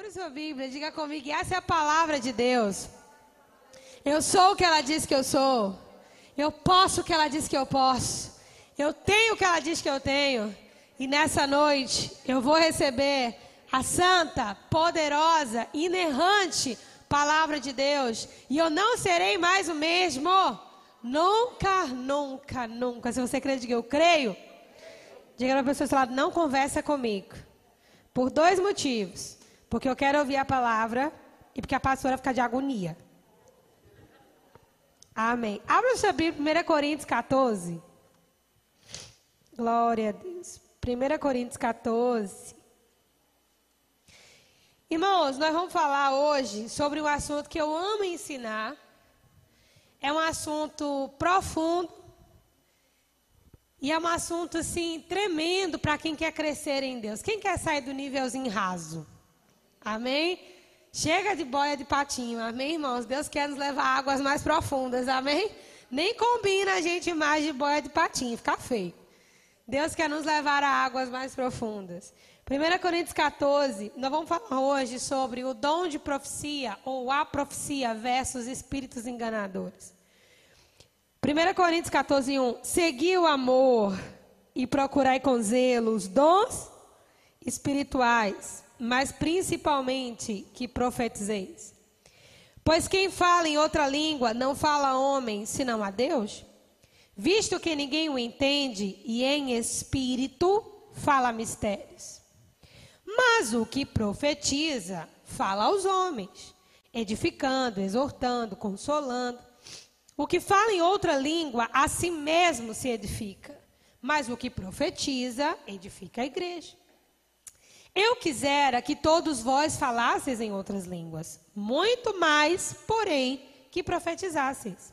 Procure sua Bíblia, diga comigo, essa é a palavra de Deus. Eu sou o que ela diz que eu sou. Eu posso o que ela diz que eu posso. Eu tenho o que ela diz que eu tenho. E nessa noite eu vou receber a santa, poderosa, inerrante palavra de Deus. E eu não serei mais o mesmo. Nunca, nunca, nunca. Se você crê, diga eu creio. Diga para a pessoa do seu lado, não conversa comigo. Por dois motivos. Porque eu quero ouvir a palavra e porque a pastora fica de agonia. Amém. Abra sua Bíblia, 1 Coríntios 14. Glória a Deus. 1 Coríntios 14. Irmãos, nós vamos falar hoje sobre um assunto que eu amo ensinar. É um assunto profundo. E é um assunto, assim, tremendo para quem quer crescer em Deus. Quem quer sair do nívelzinho raso? Amém? Chega de boia de patinho, amém, irmãos? Deus quer nos levar a águas mais profundas, amém? Nem combina a gente mais de boia de patinho, fica feio. Deus quer nos levar a águas mais profundas. 1 Coríntios 14, nós vamos falar hoje sobre o dom de profecia ou a profecia versus espíritos enganadores. 1 Coríntios 14, 1. Segui o amor e procurai com zelo os dons espirituais mas principalmente que profetizeis. Pois quem fala em outra língua não fala a homem, senão a Deus, visto que ninguém o entende e em espírito fala mistérios. Mas o que profetiza fala aos homens, edificando, exortando, consolando. O que fala em outra língua a si mesmo se edifica, mas o que profetiza edifica a igreja. Eu quisera que todos vós falasseis em outras línguas, muito mais, porém, que profetizasseis.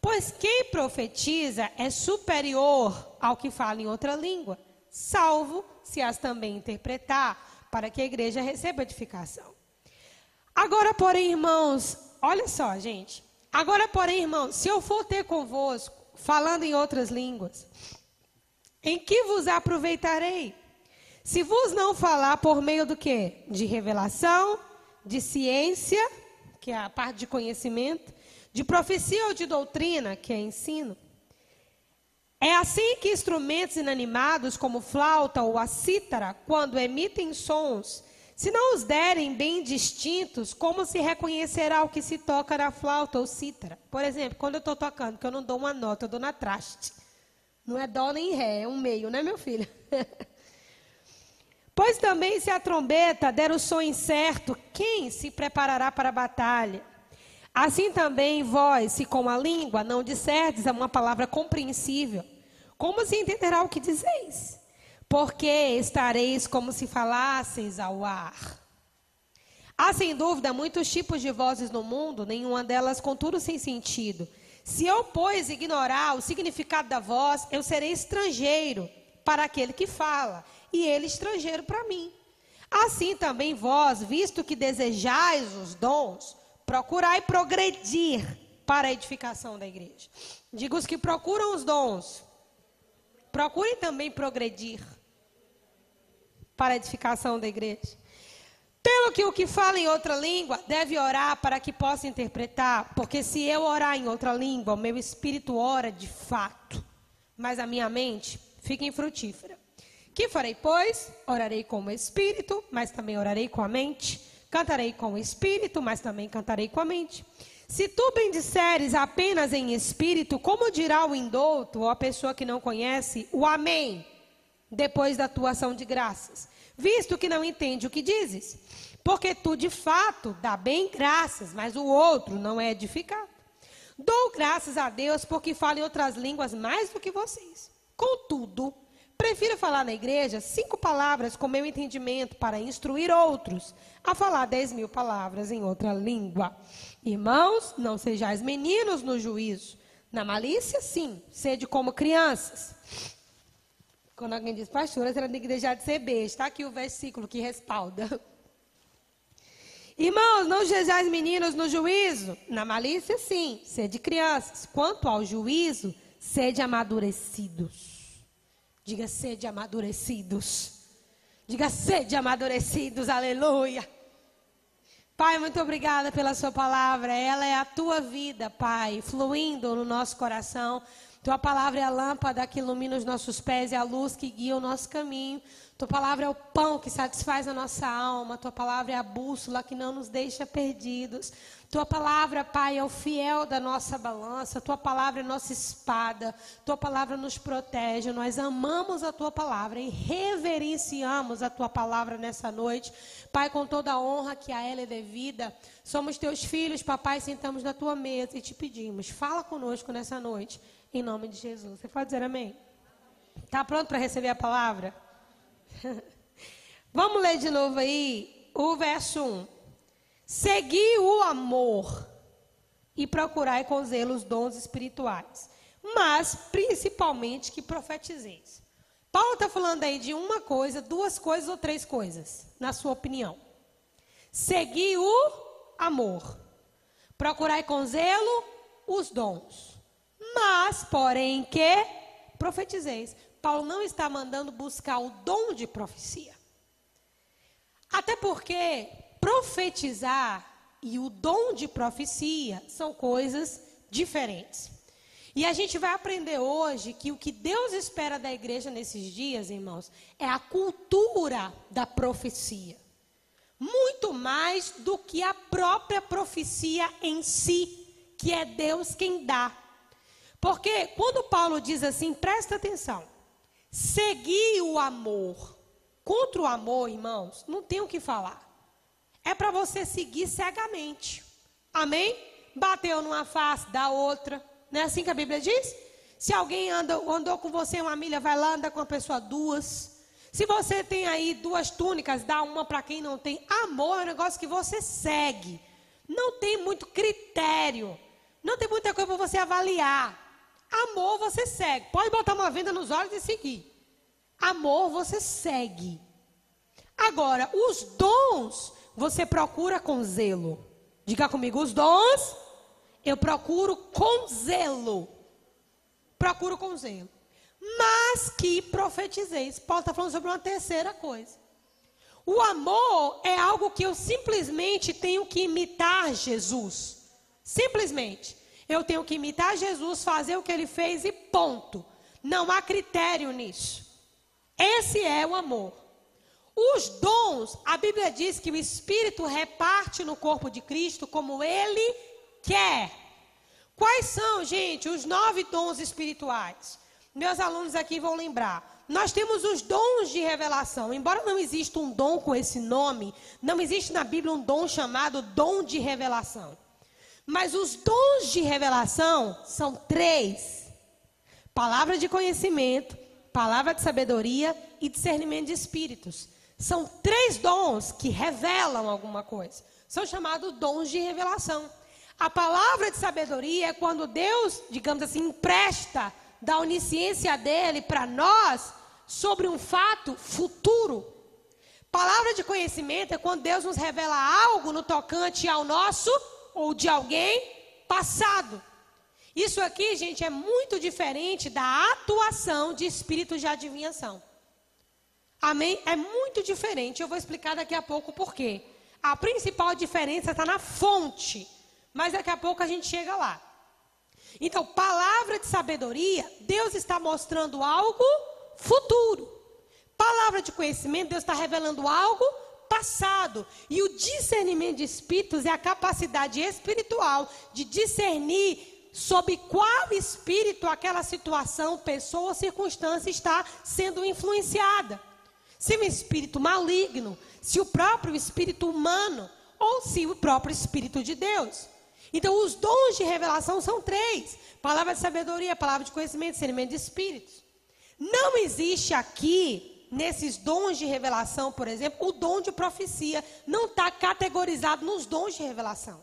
Pois quem profetiza é superior ao que fala em outra língua, salvo se as também interpretar, para que a igreja receba edificação. Agora, porém, irmãos, olha só, gente. Agora, porém, irmãos, se eu for ter convosco, falando em outras línguas, em que vos aproveitarei? Se vos não falar por meio do quê? De revelação, de ciência, que é a parte de conhecimento, de profecia ou de doutrina, que é ensino. É assim que instrumentos inanimados, como flauta ou a cítara, quando emitem sons, se não os derem bem distintos, como se reconhecerá o que se toca na flauta ou cítara? Por exemplo, quando eu estou tocando, que eu não dou uma nota, eu dou na traste. Não é dó nem ré, é um meio, né, meu filho? Pois também, se a trombeta der o som incerto, quem se preparará para a batalha? Assim também vós, se com a língua não disserdes uma palavra compreensível, como se entenderá o que dizeis? Porque estareis como se falasseis ao ar. Há sem dúvida muitos tipos de vozes no mundo, nenhuma delas, contudo, sem sentido. Se eu, pois, ignorar o significado da voz, eu serei estrangeiro para aquele que fala e ele estrangeiro para mim. Assim também vós, visto que desejais os dons, procurai progredir para a edificação da igreja. Digo os que procuram os dons, procurem também progredir para a edificação da igreja. Pelo que o que fala em outra língua deve orar para que possa interpretar, porque se eu orar em outra língua, o meu espírito ora de fato, mas a minha mente fica infrutífera. Que farei, pois? Orarei com o espírito, mas também orarei com a mente. Cantarei com o espírito, mas também cantarei com a mente. Se tu bendisseres apenas em espírito, como dirá o indouto ou a pessoa que não conhece o amém depois da tua ação de graças, visto que não entende o que dizes? Porque tu de fato dá bem graças, mas o outro não é edificado. Dou graças a Deus porque falo em outras línguas mais do que vocês. Contudo, Prefiro falar na igreja cinco palavras com meu entendimento para instruir outros a falar dez mil palavras em outra língua. Irmãos, não sejais meninos no juízo. Na malícia, sim, sede como crianças. Quando alguém diz, pastora, você tem que deixar de ser besta. Está aqui o versículo que respalda. Irmãos, não sejais meninos no juízo. Na malícia, sim, sede crianças. Quanto ao juízo, sede amadurecidos. Diga sede amadurecidos. Diga sede amadurecidos, aleluia. Pai, muito obrigada pela Sua palavra. Ela é a Tua vida, Pai, fluindo no nosso coração. Tua palavra é a lâmpada que ilumina os nossos pés e a luz que guia o nosso caminho. Tua palavra é o pão que satisfaz a nossa alma. Tua palavra é a bússola que não nos deixa perdidos. Tua palavra, Pai, é o fiel da nossa balança. Tua palavra é nossa espada. Tua palavra nos protege. Nós amamos a tua palavra e reverenciamos a tua palavra nessa noite. Pai, com toda a honra que a ela é devida, somos teus filhos, papai, sentamos na tua mesa e te pedimos, fala conosco nessa noite. Em nome de Jesus. Você pode dizer amém? Está pronto para receber a palavra? Vamos ler de novo aí o verso 1. Segui o amor e procurai com zelo os dons espirituais, mas principalmente que profetizeis. Paulo está falando aí de uma coisa, duas coisas ou três coisas, na sua opinião. Segui o amor, procurai com zelo os dons mas, porém, que profetizeis. Paulo não está mandando buscar o dom de profecia. Até porque profetizar e o dom de profecia são coisas diferentes. E a gente vai aprender hoje que o que Deus espera da igreja nesses dias, irmãos, é a cultura da profecia. Muito mais do que a própria profecia em si, que é Deus quem dá. Porque quando Paulo diz assim, presta atenção, seguir o amor contra o amor, irmãos, não tem o que falar. É para você seguir cegamente. Amém? Bateu numa face, da outra. Não é assim que a Bíblia diz? Se alguém anda, andou com você uma milha, vai lá andar com a pessoa duas. Se você tem aí duas túnicas, dá uma para quem não tem. Amor é um negócio que você segue. Não tem muito critério. Não tem muita coisa para você avaliar. Amor você segue. Pode botar uma venda nos olhos e seguir. Amor você segue. Agora, os dons você procura com zelo. Diga comigo, os dons eu procuro com zelo. Procuro com zelo. Mas que profetizeis. Paulo está falando sobre uma terceira coisa. O amor é algo que eu simplesmente tenho que imitar Jesus. Simplesmente. Eu tenho que imitar Jesus, fazer o que ele fez e ponto. Não há critério nisso. Esse é o amor. Os dons, a Bíblia diz que o Espírito reparte no corpo de Cristo como ele quer. Quais são, gente, os nove dons espirituais? Meus alunos aqui vão lembrar. Nós temos os dons de revelação. Embora não exista um dom com esse nome, não existe na Bíblia um dom chamado dom de revelação. Mas os dons de revelação são três: palavra de conhecimento, palavra de sabedoria e discernimento de espíritos. São três dons que revelam alguma coisa. São chamados dons de revelação. A palavra de sabedoria é quando Deus, digamos assim, empresta da onisciência dele para nós sobre um fato futuro. Palavra de conhecimento é quando Deus nos revela algo no tocante ao nosso ou de alguém passado. Isso aqui, gente, é muito diferente da atuação de espíritos de adivinhação. Amém? É muito diferente. Eu vou explicar daqui a pouco por quê. A principal diferença está na fonte, mas daqui a pouco a gente chega lá. Então, palavra de sabedoria, Deus está mostrando algo futuro. Palavra de conhecimento, Deus está revelando algo passado. E o discernimento de espíritos é a capacidade espiritual de discernir sob qual espírito aquela situação, pessoa ou circunstância está sendo influenciada. Se um espírito maligno, se o próprio espírito humano ou se o próprio espírito de Deus. Então, os dons de revelação são três: palavra de sabedoria, palavra de conhecimento, discernimento de espíritos. Não existe aqui nesses dons de revelação, por exemplo, o dom de profecia não está categorizado nos dons de revelação.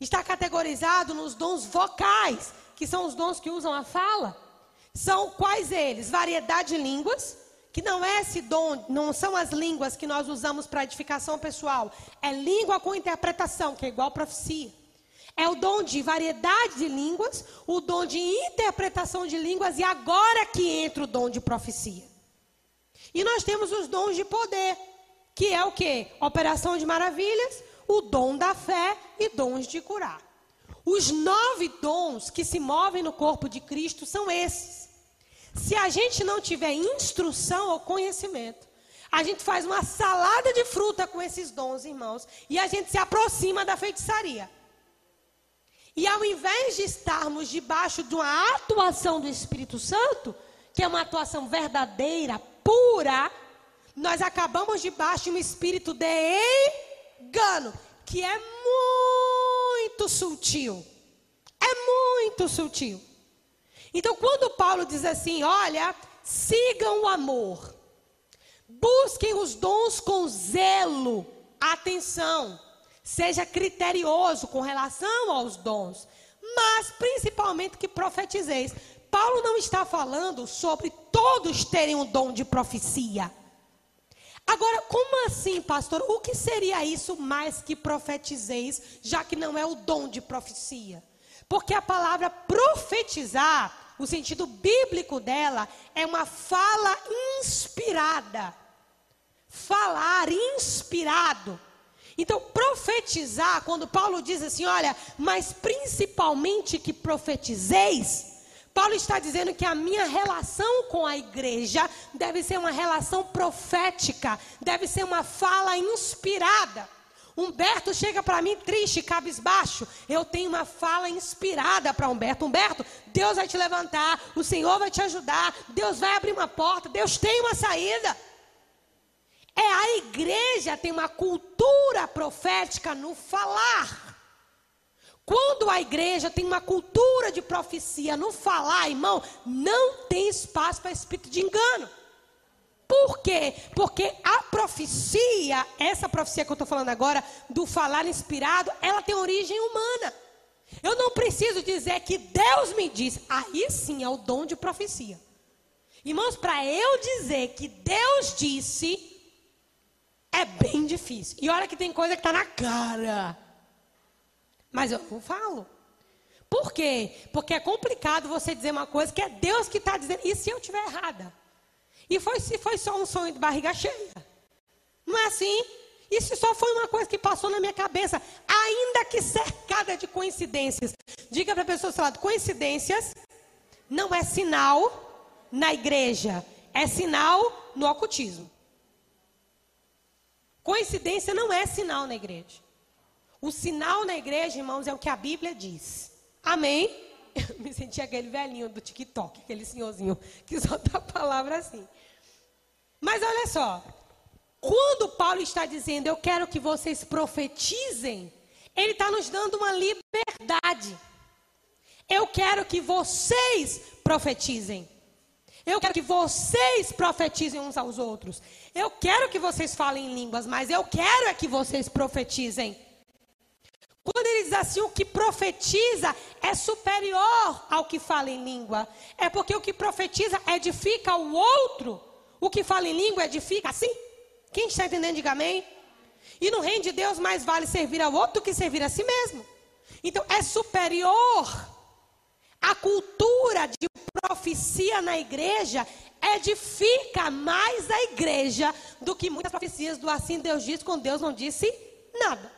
Está categorizado nos dons vocais, que são os dons que usam a fala. São quais eles? Variedade de línguas, que não é esse dom, não são as línguas que nós usamos para edificação pessoal, é língua com interpretação, que é igual profecia. É o dom de variedade de línguas, o dom de interpretação de línguas e agora que entra o dom de profecia. E nós temos os dons de poder, que é o que? Operação de maravilhas, o dom da fé e dons de curar. Os nove dons que se movem no corpo de Cristo são esses. Se a gente não tiver instrução ou conhecimento, a gente faz uma salada de fruta com esses dons, irmãos, e a gente se aproxima da feitiçaria. E ao invés de estarmos debaixo de uma atuação do Espírito Santo, que é uma atuação verdadeira, pura, nós acabamos debaixo de um espírito de engano, que é muito sutil. É muito sutil. Então, quando Paulo diz assim: olha, sigam o amor, busquem os dons com zelo, atenção, seja criterioso com relação aos dons, mas principalmente que profetizeis. Paulo não está falando sobre todos terem o dom de profecia. Agora, como assim, pastor? O que seria isso mais que profetizeis, já que não é o dom de profecia? Porque a palavra profetizar, o sentido bíblico dela, é uma fala inspirada. Falar inspirado. Então, profetizar, quando Paulo diz assim, olha, mas principalmente que profetizeis, Paulo está dizendo que a minha relação com a igreja deve ser uma relação profética, deve ser uma fala inspirada. Humberto chega para mim triste, cabisbaixo. Eu tenho uma fala inspirada para Humberto. Humberto, Deus vai te levantar, o Senhor vai te ajudar, Deus vai abrir uma porta, Deus tem uma saída. É a igreja tem uma cultura profética no falar. Quando a igreja tem uma cultura de profecia no falar, irmão, não tem espaço para espírito de engano. Por quê? Porque a profecia, essa profecia que eu estou falando agora, do falar inspirado, ela tem origem humana. Eu não preciso dizer que Deus me disse. Aí sim é o dom de profecia. Irmãos, para eu dizer que Deus disse, é bem difícil. E olha que tem coisa que está na cara. Mas eu não falo. Por quê? Porque é complicado você dizer uma coisa que é Deus que está dizendo. E se eu estiver errada? E foi se foi só um sonho de barriga cheia? Não é assim? Isso só foi uma coisa que passou na minha cabeça, ainda que cercada de coincidências. Diga para a pessoa do lado, coincidências não é sinal na igreja, é sinal no ocultismo. Coincidência não é sinal na igreja. O sinal na igreja, irmãos, é o que a Bíblia diz. Amém? Eu me senti aquele velhinho do TikTok, aquele senhorzinho que dá a palavra assim. Mas olha só, quando Paulo está dizendo, eu quero que vocês profetizem, ele está nos dando uma liberdade. Eu quero que vocês profetizem. Eu quero que vocês profetizem uns aos outros. Eu quero que vocês falem em línguas, mas eu quero é que vocês profetizem. Quando ele diz assim, o que profetiza é superior ao que fala em língua. É porque o que profetiza edifica o outro. O que fala em língua edifica assim. Quem está entendendo, diga amém. E no reino de Deus mais vale servir ao outro do que servir a si mesmo. Então é superior. A cultura de profecia na igreja edifica mais a igreja do que muitas profecias do assim Deus diz quando Deus não disse nada.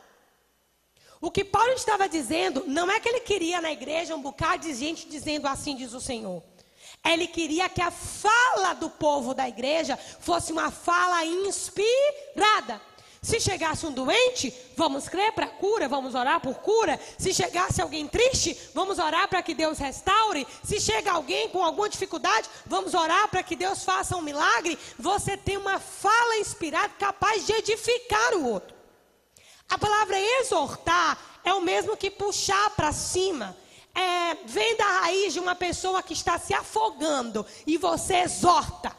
O que Paulo estava dizendo não é que ele queria na igreja um bocado de gente dizendo assim diz o Senhor. Ele queria que a fala do povo da igreja fosse uma fala inspirada. Se chegasse um doente, vamos crer para cura, vamos orar por cura. Se chegasse alguém triste, vamos orar para que Deus restaure. Se chega alguém com alguma dificuldade, vamos orar para que Deus faça um milagre. Você tem uma fala inspirada capaz de edificar o outro. A palavra exortar é o mesmo que puxar para cima. É, vem da raiz de uma pessoa que está se afogando e você exorta.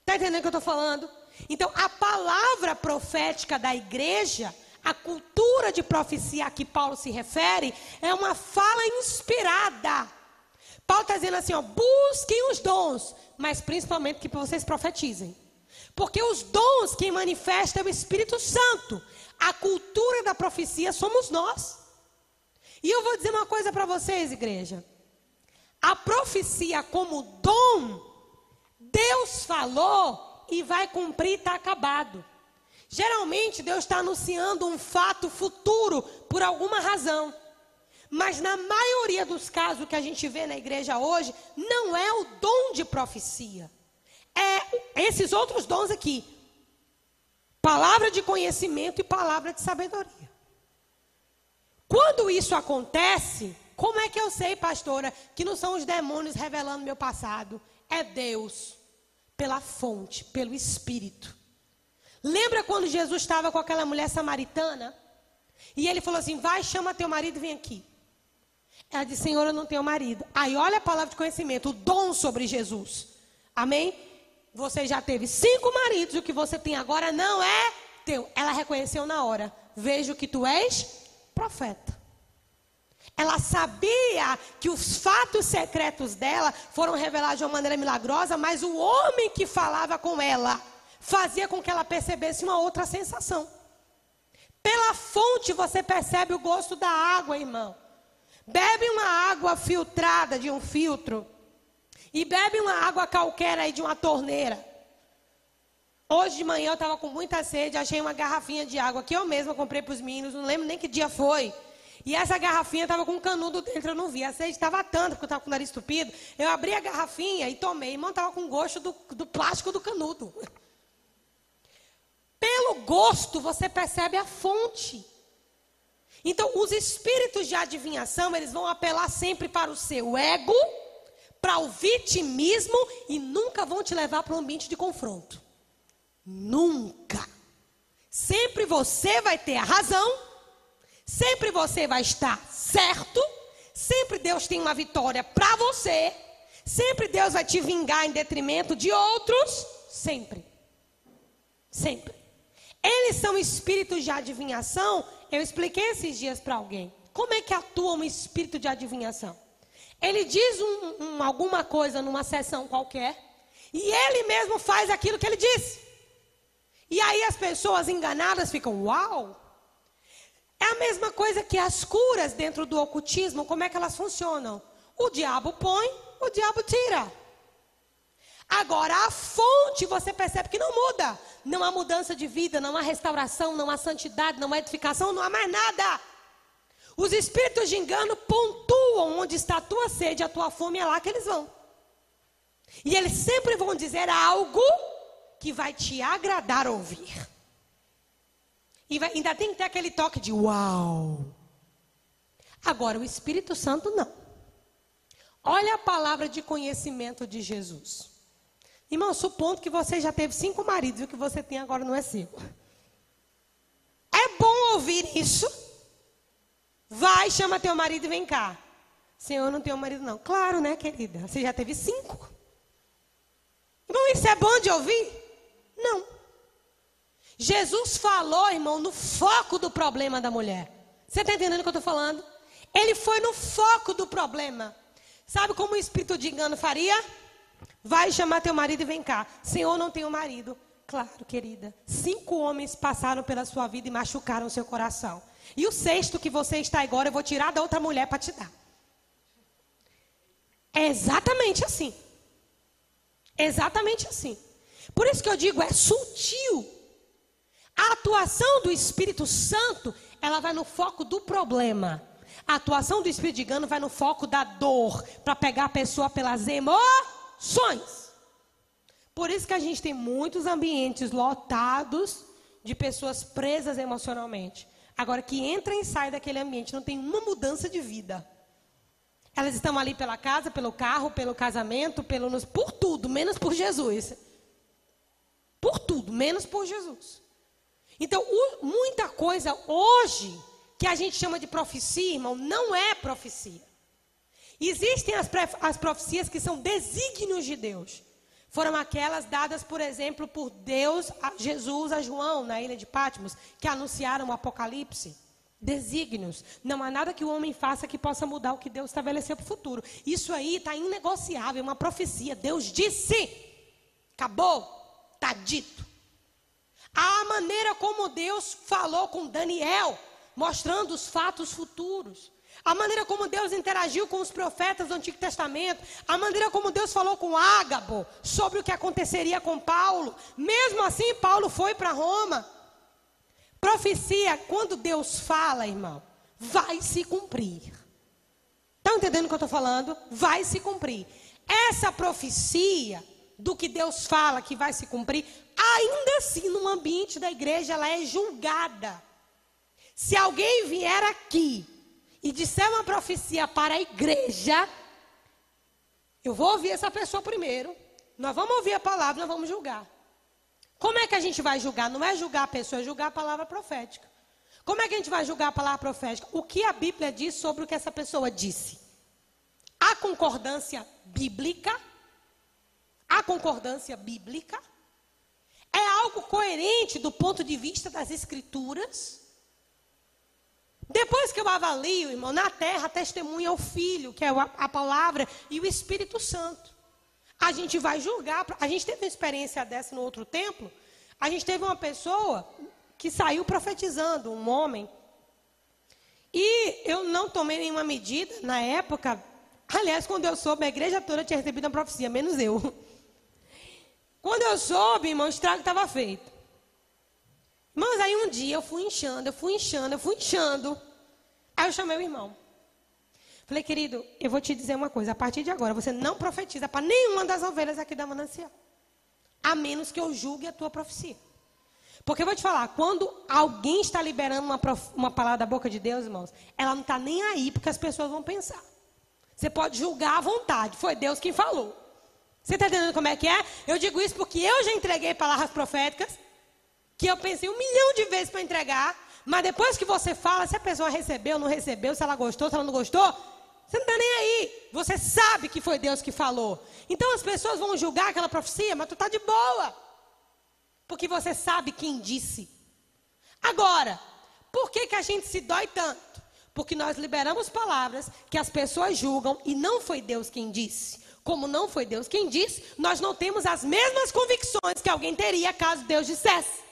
Está entendendo o que eu estou falando? Então, a palavra profética da igreja, a cultura de profecia a que Paulo se refere, é uma fala inspirada. Paulo está dizendo assim: ó, busquem os dons, mas principalmente que vocês profetizem. Porque os dons quem manifesta é o Espírito Santo. A cultura da profecia somos nós. E eu vou dizer uma coisa para vocês, igreja. A profecia como dom, Deus falou e vai cumprir, está acabado. Geralmente Deus está anunciando um fato futuro por alguma razão. Mas na maioria dos casos que a gente vê na igreja hoje, não é o dom de profecia. É esses outros dons aqui. Palavra de conhecimento e palavra de sabedoria. Quando isso acontece, como é que eu sei, pastora, que não são os demônios revelando meu passado? É Deus, pela fonte, pelo Espírito. Lembra quando Jesus estava com aquela mulher samaritana? E ele falou assim: Vai, chama teu marido e vem aqui. Ela disse: Senhor, eu não tenho marido. Aí olha a palavra de conhecimento, o dom sobre Jesus. Amém? Você já teve cinco maridos, o que você tem agora não é teu. Ela reconheceu na hora. Vejo que tu és profeta. Ela sabia que os fatos secretos dela foram revelados de uma maneira milagrosa, mas o homem que falava com ela fazia com que ela percebesse uma outra sensação. Pela fonte você percebe o gosto da água, irmão. Bebe uma água filtrada de um filtro e bebe uma água qualquer aí de uma torneira. Hoje de manhã eu estava com muita sede, achei uma garrafinha de água que eu mesma comprei para os meninos, não lembro nem que dia foi. E essa garrafinha estava com um canudo dentro, eu não vi. A sede estava tanto, porque eu estava com o nariz estupido. Eu abri a garrafinha e tomei. Irmão, estava com gosto do, do plástico do canudo. Pelo gosto, você percebe a fonte. Então, os espíritos de adivinhação, eles vão apelar sempre para o seu ego, para o vitimismo e nunca vão te levar para um ambiente de confronto. Nunca. Sempre você vai ter a razão, sempre você vai estar certo, sempre Deus tem uma vitória para você, sempre Deus vai te vingar em detrimento de outros, sempre. Sempre. Eles são espíritos de adivinhação. Eu expliquei esses dias para alguém. Como é que atua um espírito de adivinhação? Ele diz um, um, alguma coisa numa sessão qualquer e ele mesmo faz aquilo que ele disse. E aí as pessoas enganadas ficam, uau! É a mesma coisa que as curas dentro do ocultismo, como é que elas funcionam? O diabo põe, o diabo tira. Agora, a fonte você percebe que não muda. Não há mudança de vida, não há restauração, não há santidade, não há edificação, não há mais nada. Os espíritos de engano pontuam onde está a tua sede, a tua fome, é lá que eles vão. E eles sempre vão dizer algo que vai te agradar ouvir. E vai, ainda tem que ter aquele toque de uau. Agora, o Espírito Santo não. Olha a palavra de conhecimento de Jesus. Irmão, supondo que você já teve cinco maridos e o que você tem agora não é cinco. É bom ouvir isso? Vai, chama teu marido e vem cá. Senhor, não tenho marido não. Claro, né, querida? Você já teve cinco. Irmão, isso é bom de ouvir? Não. Jesus falou, irmão, no foco do problema da mulher. Você está entendendo o que eu estou falando? Ele foi no foco do problema. Sabe como o espírito de engano faria? Vai chamar teu marido e vem cá. Senhor, não tenho marido. Claro, querida. Cinco homens passaram pela sua vida e machucaram seu coração. E o sexto que você está agora, eu vou tirar da outra mulher para te dar. É exatamente assim. Exatamente assim. Por isso que eu digo, é sutil. A atuação do Espírito Santo, ela vai no foco do problema. A atuação do Espírito de engano vai no foco da dor, para pegar a pessoa pelas emoções. Por isso que a gente tem muitos ambientes lotados de pessoas presas emocionalmente. Agora, que entra e sai daquele ambiente, não tem uma mudança de vida. Elas estão ali pela casa, pelo carro, pelo casamento, pelo, por tudo, menos por Jesus. Por tudo, menos por Jesus. Então, muita coisa hoje que a gente chama de profecia, irmão, não é profecia. Existem as, as profecias que são desígnios de Deus. Foram aquelas dadas, por exemplo, por Deus, a Jesus, a João, na ilha de Patmos, que anunciaram o Apocalipse. Desígnios. Não há nada que o homem faça que possa mudar o que Deus estabeleceu para o futuro. Isso aí está inegociável, é uma profecia. Deus disse. Acabou. Está dito. A maneira como Deus falou com Daniel, mostrando os fatos futuros. A maneira como Deus interagiu com os profetas do Antigo Testamento, a maneira como Deus falou com Ágabo sobre o que aconteceria com Paulo. Mesmo assim, Paulo foi para Roma. Profecia, quando Deus fala, irmão, vai se cumprir. Estão entendendo o que eu estou falando? Vai se cumprir. Essa profecia do que Deus fala que vai se cumprir, ainda assim, no ambiente da igreja, ela é julgada. Se alguém vier aqui e disser uma profecia para a igreja, eu vou ouvir essa pessoa primeiro. Nós vamos ouvir a palavra, nós vamos julgar. Como é que a gente vai julgar? Não é julgar a pessoa, é julgar a palavra profética. Como é que a gente vai julgar a palavra profética? O que a Bíblia diz sobre o que essa pessoa disse? Há concordância bíblica? Há concordância bíblica? É algo coerente do ponto de vista das Escrituras? Depois que eu avalio, irmão, na terra testemunha o Filho, que é a palavra, e o Espírito Santo. A gente vai julgar. A gente teve uma experiência dessa no outro templo. A gente teve uma pessoa que saiu profetizando, um homem. E eu não tomei nenhuma medida na época. Aliás, quando eu soube, a igreja toda tinha recebido uma profecia, menos eu. Quando eu soube, irmão, o estrago estava feito. Mas aí um dia eu fui inchando, eu fui inchando, eu fui inchando. Aí eu chamei o irmão. Falei, querido, eu vou te dizer uma coisa. A partir de agora, você não profetiza para nenhuma das ovelhas aqui da manancial. A menos que eu julgue a tua profecia. Porque eu vou te falar, quando alguém está liberando uma, uma palavra da boca de Deus, irmãos, ela não está nem aí porque as pessoas vão pensar. Você pode julgar à vontade. Foi Deus quem falou. Você está entendendo como é que é? Eu digo isso porque eu já entreguei palavras proféticas que eu pensei um milhão de vezes para entregar, mas depois que você fala, se a pessoa recebeu, não recebeu, se ela gostou, se ela não gostou, você não está nem aí. Você sabe que foi Deus que falou. Então as pessoas vão julgar aquela profecia, mas tu está de boa. Porque você sabe quem disse. Agora, por que, que a gente se dói tanto? Porque nós liberamos palavras que as pessoas julgam e não foi Deus quem disse. Como não foi Deus quem disse, nós não temos as mesmas convicções que alguém teria caso Deus dissesse.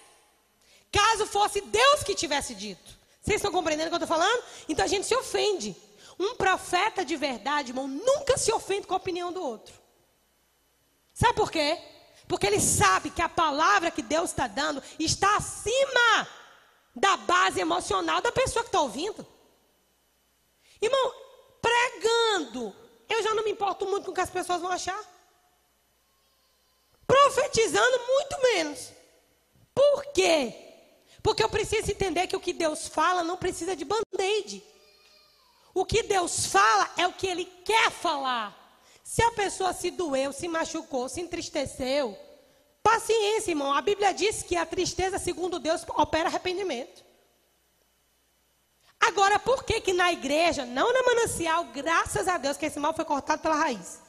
Caso fosse Deus que tivesse dito. Vocês estão compreendendo o que eu estou falando? Então a gente se ofende. Um profeta de verdade, irmão, nunca se ofende com a opinião do outro. Sabe por quê? Porque ele sabe que a palavra que Deus está dando está acima da base emocional da pessoa que está ouvindo. Irmão, pregando, eu já não me importo muito com o que as pessoas vão achar. Profetizando, muito menos. Por quê? Porque eu preciso entender que o que Deus fala não precisa de band-aid. O que Deus fala é o que Ele quer falar. Se a pessoa se doeu, se machucou, se entristeceu, paciência, irmão. A Bíblia diz que a tristeza, segundo Deus, opera arrependimento. Agora, por que que na igreja, não na manancial, graças a Deus que esse mal foi cortado pela raiz.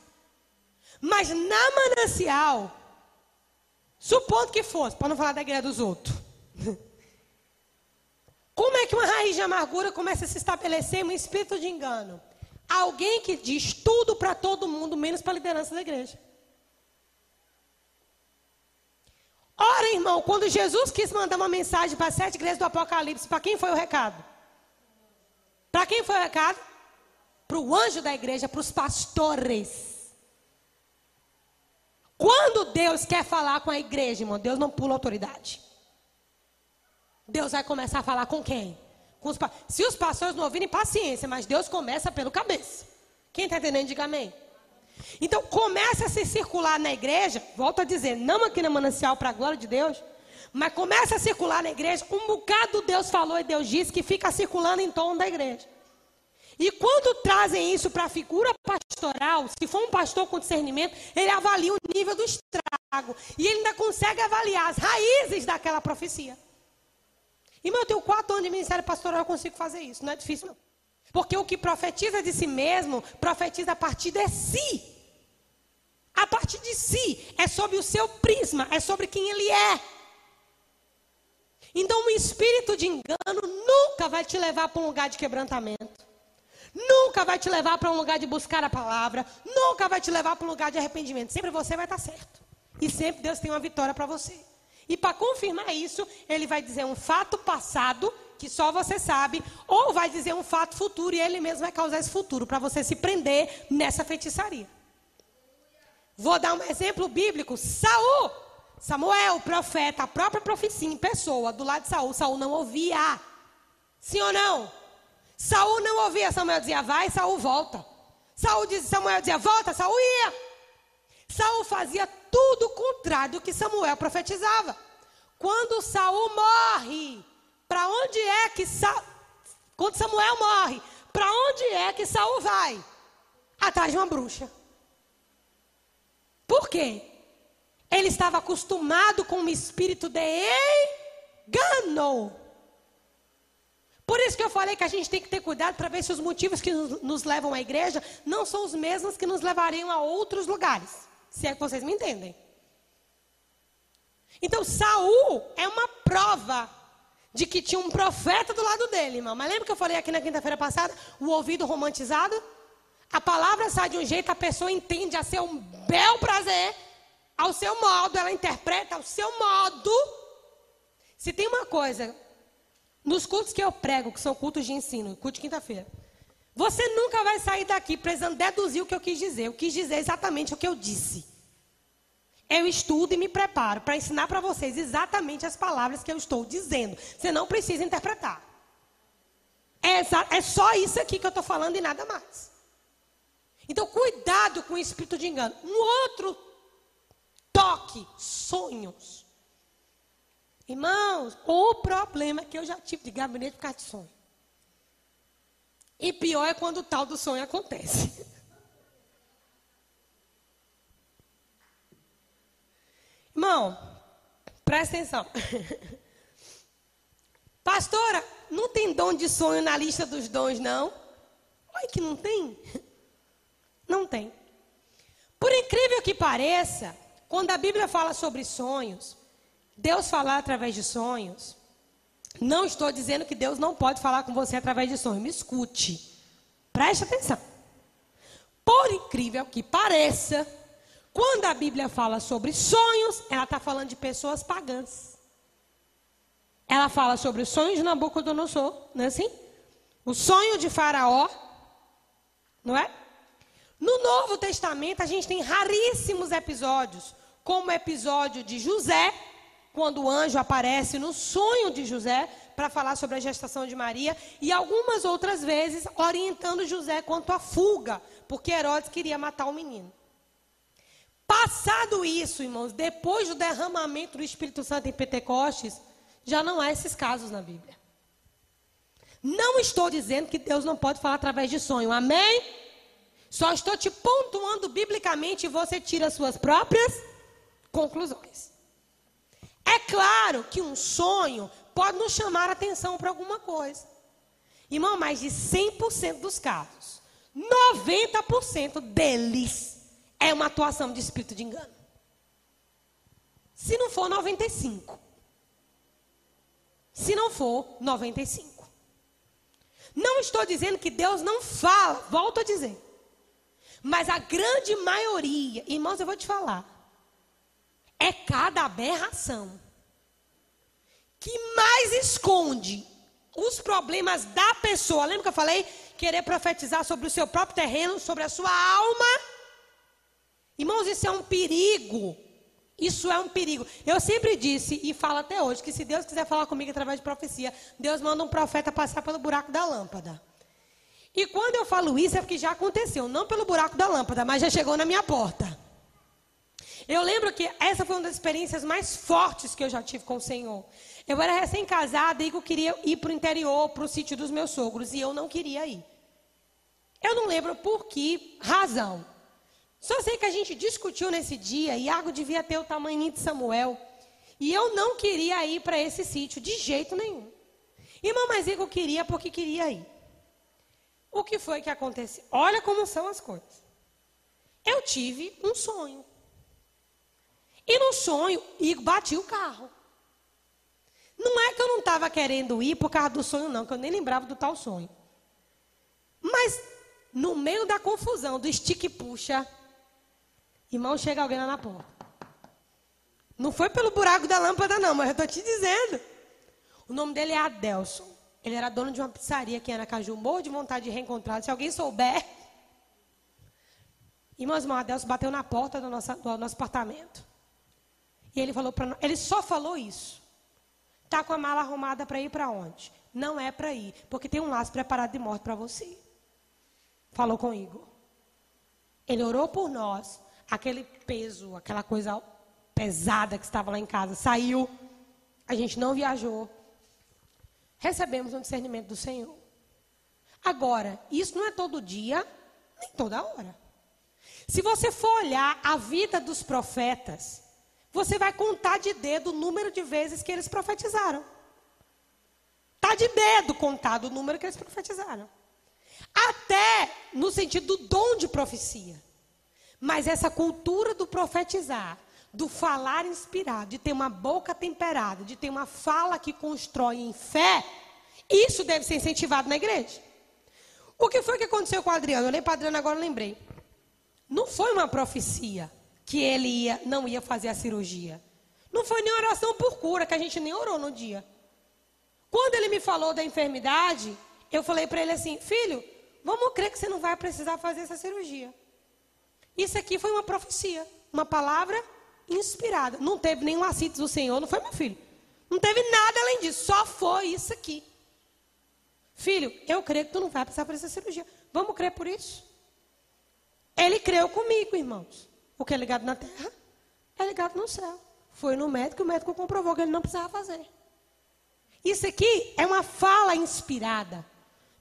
Mas na manancial, supondo que fosse, para não falar da igreja dos outros. Como é que uma raiz de amargura começa a se estabelecer um espírito de engano? Alguém que diz tudo para todo mundo, menos para a liderança da igreja. Ora, irmão, quando Jesus quis mandar uma mensagem para as sete igrejas do Apocalipse, para quem foi o recado? Para quem foi o recado? Para o anjo da igreja, para os pastores. Quando Deus quer falar com a igreja, irmão, Deus não pula autoridade. Deus vai começar a falar com quem? Com os, se os pastores não ouvirem, paciência, mas Deus começa pelo cabeça. Quem está entendendo, diga amém. Então começa a se circular na igreja, volto a dizer, não aqui na manancial para a glória de Deus, mas começa a circular na igreja, um bocado Deus falou e Deus disse que fica circulando em torno da igreja. E quando trazem isso para a figura pastoral, se for um pastor com discernimento, ele avalia o nível do estrago. E ele ainda consegue avaliar as raízes daquela profecia. Irmão, eu tenho quatro anos de ministério pastoral, eu consigo fazer isso. Não é difícil, não. Porque o que profetiza de si mesmo, profetiza a partir de si. A partir de si. É sobre o seu prisma, é sobre quem ele é. Então, um espírito de engano nunca vai te levar para um lugar de quebrantamento. Nunca vai te levar para um lugar de buscar a palavra. Nunca vai te levar para um lugar de arrependimento. Sempre você vai estar certo. E sempre Deus tem uma vitória para você. E para confirmar isso, ele vai dizer um fato passado, que só você sabe, ou vai dizer um fato futuro e ele mesmo vai causar esse futuro, para você se prender nessa feitiçaria. Vou dar um exemplo bíblico. Saul Samuel, profeta, a própria profecia em pessoa, do lado de Saul, Saul não ouvia. Sim ou não? Saul não ouvia, Samuel dizia, vai, Saul volta. Saul dizia, Samuel dizia, volta, Saul ia. Saul fazia tudo contrário do que Samuel profetizava. Quando Saul morre, para onde é que Sa... quando Samuel morre, para onde é que Saul vai? Atrás de uma bruxa. Por quê? Ele estava acostumado com um espírito de engano. Por isso que eu falei que a gente tem que ter cuidado para ver se os motivos que nos levam à igreja não são os mesmos que nos levariam a outros lugares. Se é que vocês me entendem. Então, Saul é uma prova de que tinha um profeta do lado dele, irmão. Mas lembra que eu falei aqui na quinta-feira passada? O ouvido romantizado? A palavra sai de um jeito, a pessoa entende a seu bel prazer ao seu modo, ela interpreta ao seu modo. Se tem uma coisa, nos cultos que eu prego, que são cultos de ensino, culto de quinta-feira, você nunca vai sair daqui precisando deduzir o que eu quis dizer. Eu quis dizer exatamente o que eu disse. Eu estudo e me preparo para ensinar para vocês exatamente as palavras que eu estou dizendo. Você não precisa interpretar. É, é só isso aqui que eu estou falando e nada mais. Então, cuidado com o espírito de engano. Um outro toque, sonhos. Irmãos, o problema é que eu já tive de gabinete por causa de sonho. E pior é quando o tal do sonho acontece. Irmão, presta atenção. Pastora, não tem dom de sonho na lista dos dons, não? Olha que não tem. Não tem. Por incrível que pareça, quando a Bíblia fala sobre sonhos, Deus falar através de sonhos, não estou dizendo que Deus não pode falar com você através de sonhos. Me escute. Preste atenção. Por incrível que pareça, quando a Bíblia fala sobre sonhos, ela está falando de pessoas pagãs. Ela fala sobre o sonho de Nabucodonosor, não é assim? O sonho de Faraó, não é? No Novo Testamento, a gente tem raríssimos episódios, como o episódio de José, quando o anjo aparece no sonho de José para falar sobre a gestação de Maria, e algumas outras vezes orientando José quanto à fuga, porque Herodes queria matar o menino. Passado isso, irmãos, depois do derramamento do Espírito Santo em Pentecostes, já não há esses casos na Bíblia. Não estou dizendo que Deus não pode falar através de sonho, amém? Só estou te pontuando biblicamente e você tira suas próprias conclusões. É claro que um sonho pode nos chamar a atenção para alguma coisa. Irmão, mais de 100% dos casos, 90% deles é uma atuação de espírito de engano. Se não for 95. Se não for 95. Não estou dizendo que Deus não fala, volto a dizer. Mas a grande maioria, irmãos, eu vou te falar, é cada aberração que mais esconde os problemas da pessoa. Lembra que eu falei? Querer profetizar sobre o seu próprio terreno, sobre a sua alma. Irmãos, isso é um perigo. Isso é um perigo. Eu sempre disse e falo até hoje que se Deus quiser falar comigo através de profecia, Deus manda um profeta passar pelo buraco da lâmpada. E quando eu falo isso é porque já aconteceu, não pelo buraco da lâmpada, mas já chegou na minha porta. Eu lembro que essa foi uma das experiências mais fortes que eu já tive com o Senhor. Eu era recém-casada e eu queria ir para o interior, para o sítio dos meus sogros, e eu não queria ir. Eu não lembro por que razão. Só sei que a gente discutiu nesse dia, Iago devia ter o tamanho de Samuel, e eu não queria ir para esse sítio de jeito nenhum. Irmão, mas Igor queria porque queria ir. O que foi que aconteceu? Olha como são as coisas. Eu tive um sonho. E no sonho, Igor bati o carro. Não é que eu não estava querendo ir por causa do sonho, não, que eu nem lembrava do tal sonho. Mas, no meio da confusão, do estique puxa, irmão, chega alguém lá na porta. Não foi pelo buraco da lâmpada, não, mas eu estou te dizendo. O nome dele é Adelson. Ele era dono de uma pizzaria aqui em Aracaju, morro de vontade de reencontrar. Se alguém souber. Irmãos, irmão Adelso bateu na porta do nosso, do nosso apartamento. E ele falou para ele só falou isso. Tá com a mala arrumada para ir para onde? Não é para ir, porque tem um laço preparado de morte para você. Falou com Igor. Ele orou por nós, aquele peso, aquela coisa pesada que estava lá em casa, saiu. A gente não viajou. Recebemos um discernimento do Senhor. Agora, isso não é todo dia, nem toda hora. Se você for olhar a vida dos profetas, você vai contar de dedo o número de vezes que eles profetizaram. Está de dedo contado o número que eles profetizaram. Até no sentido do dom de profecia. Mas essa cultura do profetizar, do falar inspirado, de ter uma boca temperada, de ter uma fala que constrói em fé, isso deve ser incentivado na igreja. O que foi que aconteceu com o Adriano? Eu olhei para Adriano agora lembrei. Não foi uma profecia que ele ia, não ia fazer a cirurgia. Não foi nem oração por cura, que a gente nem orou no dia. Quando ele me falou da enfermidade, eu falei para ele assim: filho, vamos crer que você não vai precisar fazer essa cirurgia. Isso aqui foi uma profecia, uma palavra inspirada. Não teve nenhum assíduo do Senhor, não foi meu filho. Não teve nada além disso, só foi isso aqui. Filho, eu creio que tu não vai precisar fazer essa cirurgia. Vamos crer por isso? Ele creu comigo, irmãos. O que é ligado na terra é ligado no céu. Foi no médico e o médico comprovou que ele não precisava fazer. Isso aqui é uma fala inspirada.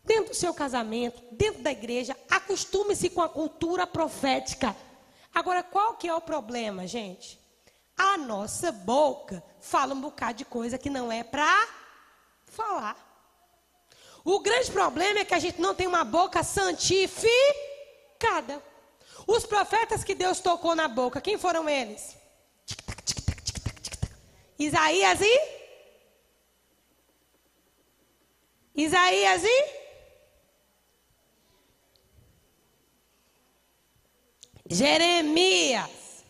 Dentro do seu casamento, dentro da igreja, acostume-se com a cultura profética. Agora, qual que é o problema, gente? A nossa boca fala um bocado de coisa que não é para falar. O grande problema é que a gente não tem uma boca santificada. Os profetas que Deus tocou na boca, quem foram eles? Isaías e? Isaías e? Jeremias.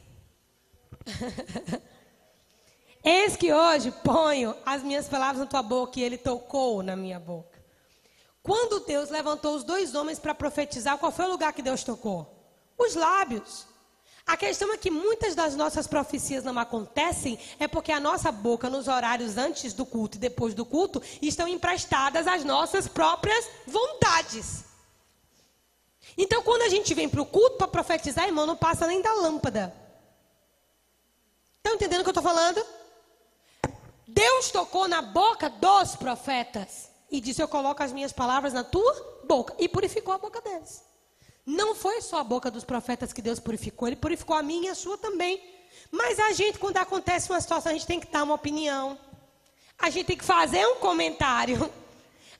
Eis que hoje ponho as minhas palavras na tua boca e ele tocou na minha boca. Quando Deus levantou os dois homens para profetizar, qual foi o lugar que Deus tocou? Os lábios. A questão é que muitas das nossas profecias não acontecem é porque a nossa boca, nos horários antes do culto e depois do culto, estão emprestadas às nossas próprias vontades. Então, quando a gente vem para o culto para profetizar, irmão, não passa nem da lâmpada. Estão entendendo o que eu estou falando? Deus tocou na boca dos profetas e disse: Eu coloco as minhas palavras na tua boca. E purificou a boca deles. Não foi só a boca dos profetas que Deus purificou, Ele purificou a minha e a sua também. Mas a gente, quando acontece uma situação, a gente tem que dar uma opinião. A gente tem que fazer um comentário.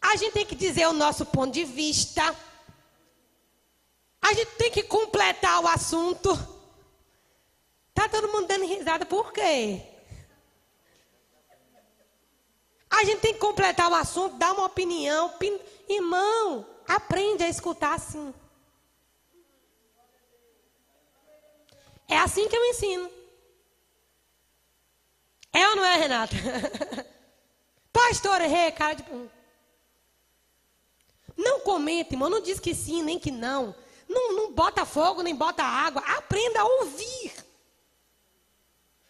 A gente tem que dizer o nosso ponto de vista. A gente tem que completar o assunto. Tá todo mundo dando risada, por quê? A gente tem que completar o assunto, dar uma opinião. Irmão, aprende a escutar assim. É assim que eu ensino. É ou não é, Renata? Pastor, errei, cara de. Não comente, irmão. Não diz que sim, nem que não. Não, não bota fogo, nem bota água. Aprenda a ouvir.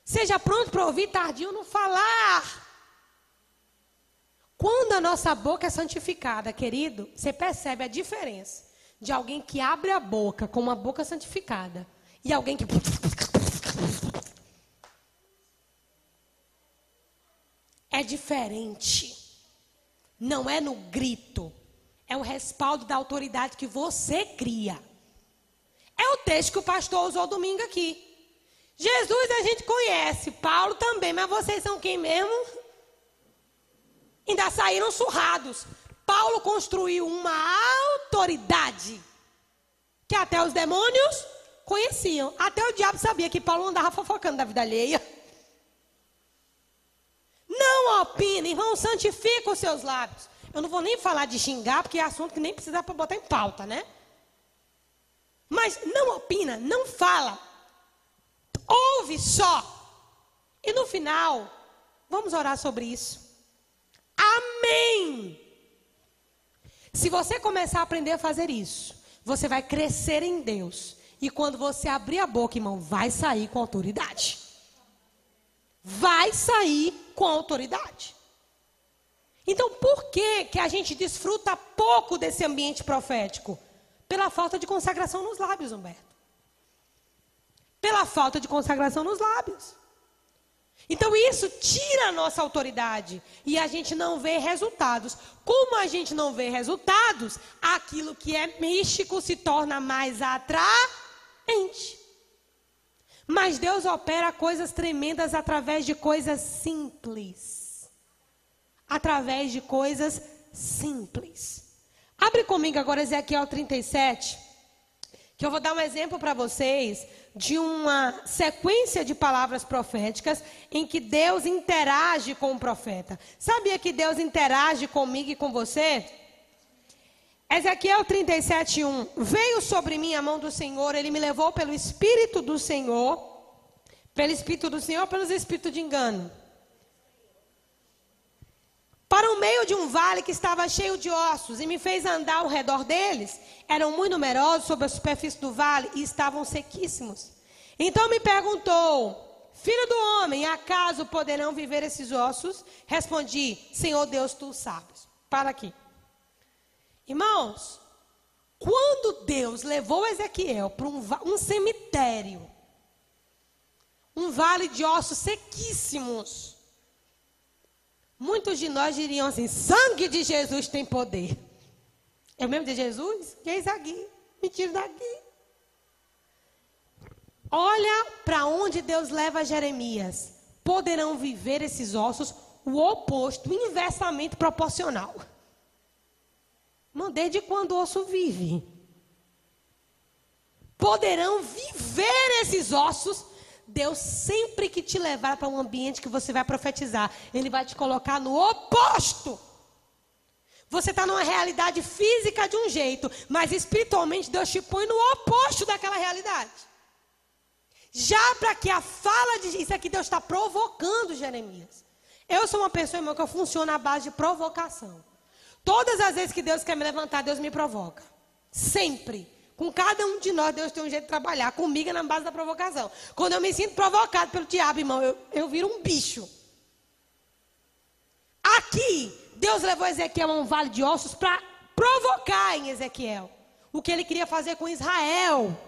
Seja pronto para ouvir, tardio no falar. Quando a nossa boca é santificada, querido, você percebe a diferença de alguém que abre a boca com uma boca santificada e alguém que. É diferente. Não é no grito. É o respaldo da autoridade que você cria. É o texto que o pastor usou domingo aqui. Jesus a gente conhece, Paulo também, mas vocês são quem mesmo? Ainda saíram surrados. Paulo construiu uma autoridade que até os demônios conheciam. Até o diabo sabia que Paulo andava fofocando da vida alheia. Não opine, irmão, santifica os seus lábios. Eu não vou nem falar de xingar, porque é assunto que nem precisa para botar em pauta, né? Mas não opina, não fala. Ouve só. E no final, vamos orar sobre isso. Amém. Se você começar a aprender a fazer isso, você vai crescer em Deus. E quando você abrir a boca, irmão, vai sair com autoridade. vai sair com autoridade. Então, por que, que a gente desfruta pouco desse ambiente profético? Pela falta de consagração nos lábios, Humberto. Pela falta de consagração nos lábios. Então, isso tira a nossa autoridade e a gente não vê resultados. Como a gente não vê resultados, aquilo que é místico se torna mais atraente. Mas Deus opera coisas tremendas através de coisas simples. Através de coisas simples. Abre comigo agora Ezequiel 37, que eu vou dar um exemplo para vocês de uma sequência de palavras proféticas em que Deus interage com o profeta. Sabia que Deus interage comigo e com você? Ezequiel 37, 1. Veio sobre mim a mão do Senhor, ele me levou pelo Espírito do Senhor, pelo Espírito do Senhor, pelos Espíritos de engano. Para o meio de um vale que estava cheio de ossos, e me fez andar ao redor deles. Eram muito numerosos sobre a superfície do vale e estavam sequíssimos. Então me perguntou: Filho do homem, acaso poderão viver esses ossos? Respondi: Senhor Deus, tu sabes. Para aqui. Irmãos, quando Deus levou Ezequiel para um, um cemitério, um vale de ossos sequíssimos, muitos de nós diriam assim: sangue de Jesus tem poder. É o mesmo de Jesus? Que é isso aqui? Me tira daqui. Olha para onde Deus leva Jeremias. Poderão viver esses ossos o oposto, inversamente proporcional. Irmão, desde quando o osso vive? Poderão viver esses ossos. Deus, sempre que te levar para um ambiente que você vai profetizar, Ele vai te colocar no oposto. Você está numa realidade física de um jeito, mas espiritualmente Deus te põe no oposto daquela realidade. Já para que a fala de isso aqui Deus está provocando Jeremias. Eu sou uma pessoa, irmão, que eu funciono à base de provocação. Todas as vezes que Deus quer me levantar, Deus me provoca. Sempre. Com cada um de nós, Deus tem um jeito de trabalhar. Comigo é na base da provocação. Quando eu me sinto provocado pelo diabo, irmão, eu, eu viro um bicho. Aqui, Deus levou Ezequiel a um vale de ossos para provocar em Ezequiel o que ele queria fazer com Israel.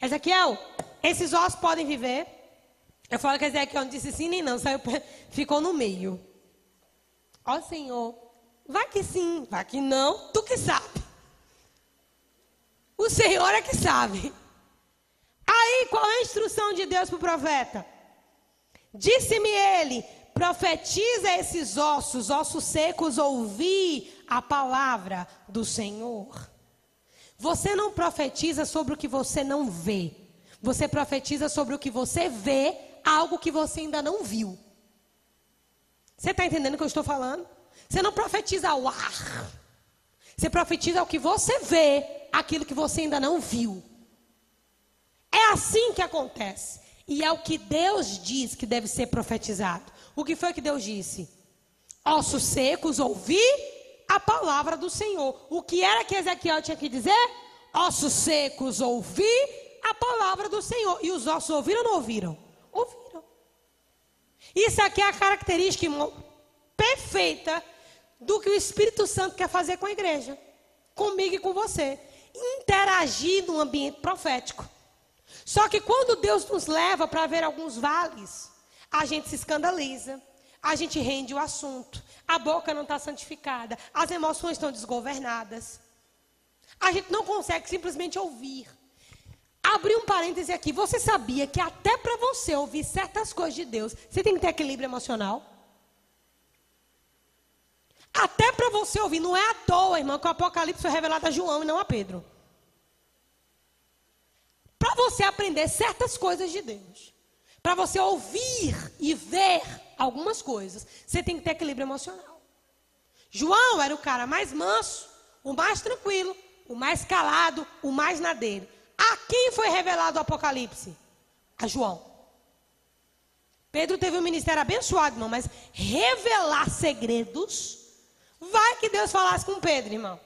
Ezequiel, esses ossos podem viver. Eu falo que Ezequiel não disse sim nem não, saiu, ficou no meio. Ó Senhor, Vai que sim, vai que não, tu que sabe. O Senhor é que sabe. Aí, qual é a instrução de Deus para o profeta? Disse-me ele: profetiza esses ossos, ossos secos, ouvi a palavra do Senhor. Você não profetiza sobre o que você não vê. Você profetiza sobre o que você vê, algo que você ainda não viu. Você está entendendo o que eu estou falando? Você não profetiza ao ar. Você profetiza ao que você vê, aquilo que você ainda não viu. É assim que acontece. E é o que Deus diz que deve ser profetizado. O que foi que Deus disse? Ossos secos, ouvi a palavra do Senhor. O que era que Ezequiel tinha que dizer? Ossos secos, ouvi a palavra do Senhor. E os ossos ouviram ou não ouviram? Ouviram. Isso aqui é a característica perfeita do que o Espírito Santo quer fazer com a igreja, comigo e com você. Interagir no ambiente profético. Só que quando Deus nos leva para ver alguns vales, a gente se escandaliza, a gente rende o assunto, a boca não está santificada, as emoções estão desgovernadas. A gente não consegue simplesmente ouvir. Abri um parêntese aqui. Você sabia que até para você ouvir certas coisas de Deus, você tem que ter equilíbrio emocional? Até para você ouvir, não é à toa, irmão, que o Apocalipse foi revelado a João e não a Pedro. Para você aprender certas coisas de Deus, para você ouvir e ver algumas coisas, você tem que ter equilíbrio emocional. João era o cara mais manso, o mais tranquilo, o mais calado, o mais na dele. A quem foi revelado o Apocalipse? A João. Pedro teve um ministério abençoado, irmão, mas revelar segredos Vai que Deus falasse com Pedro, irmão.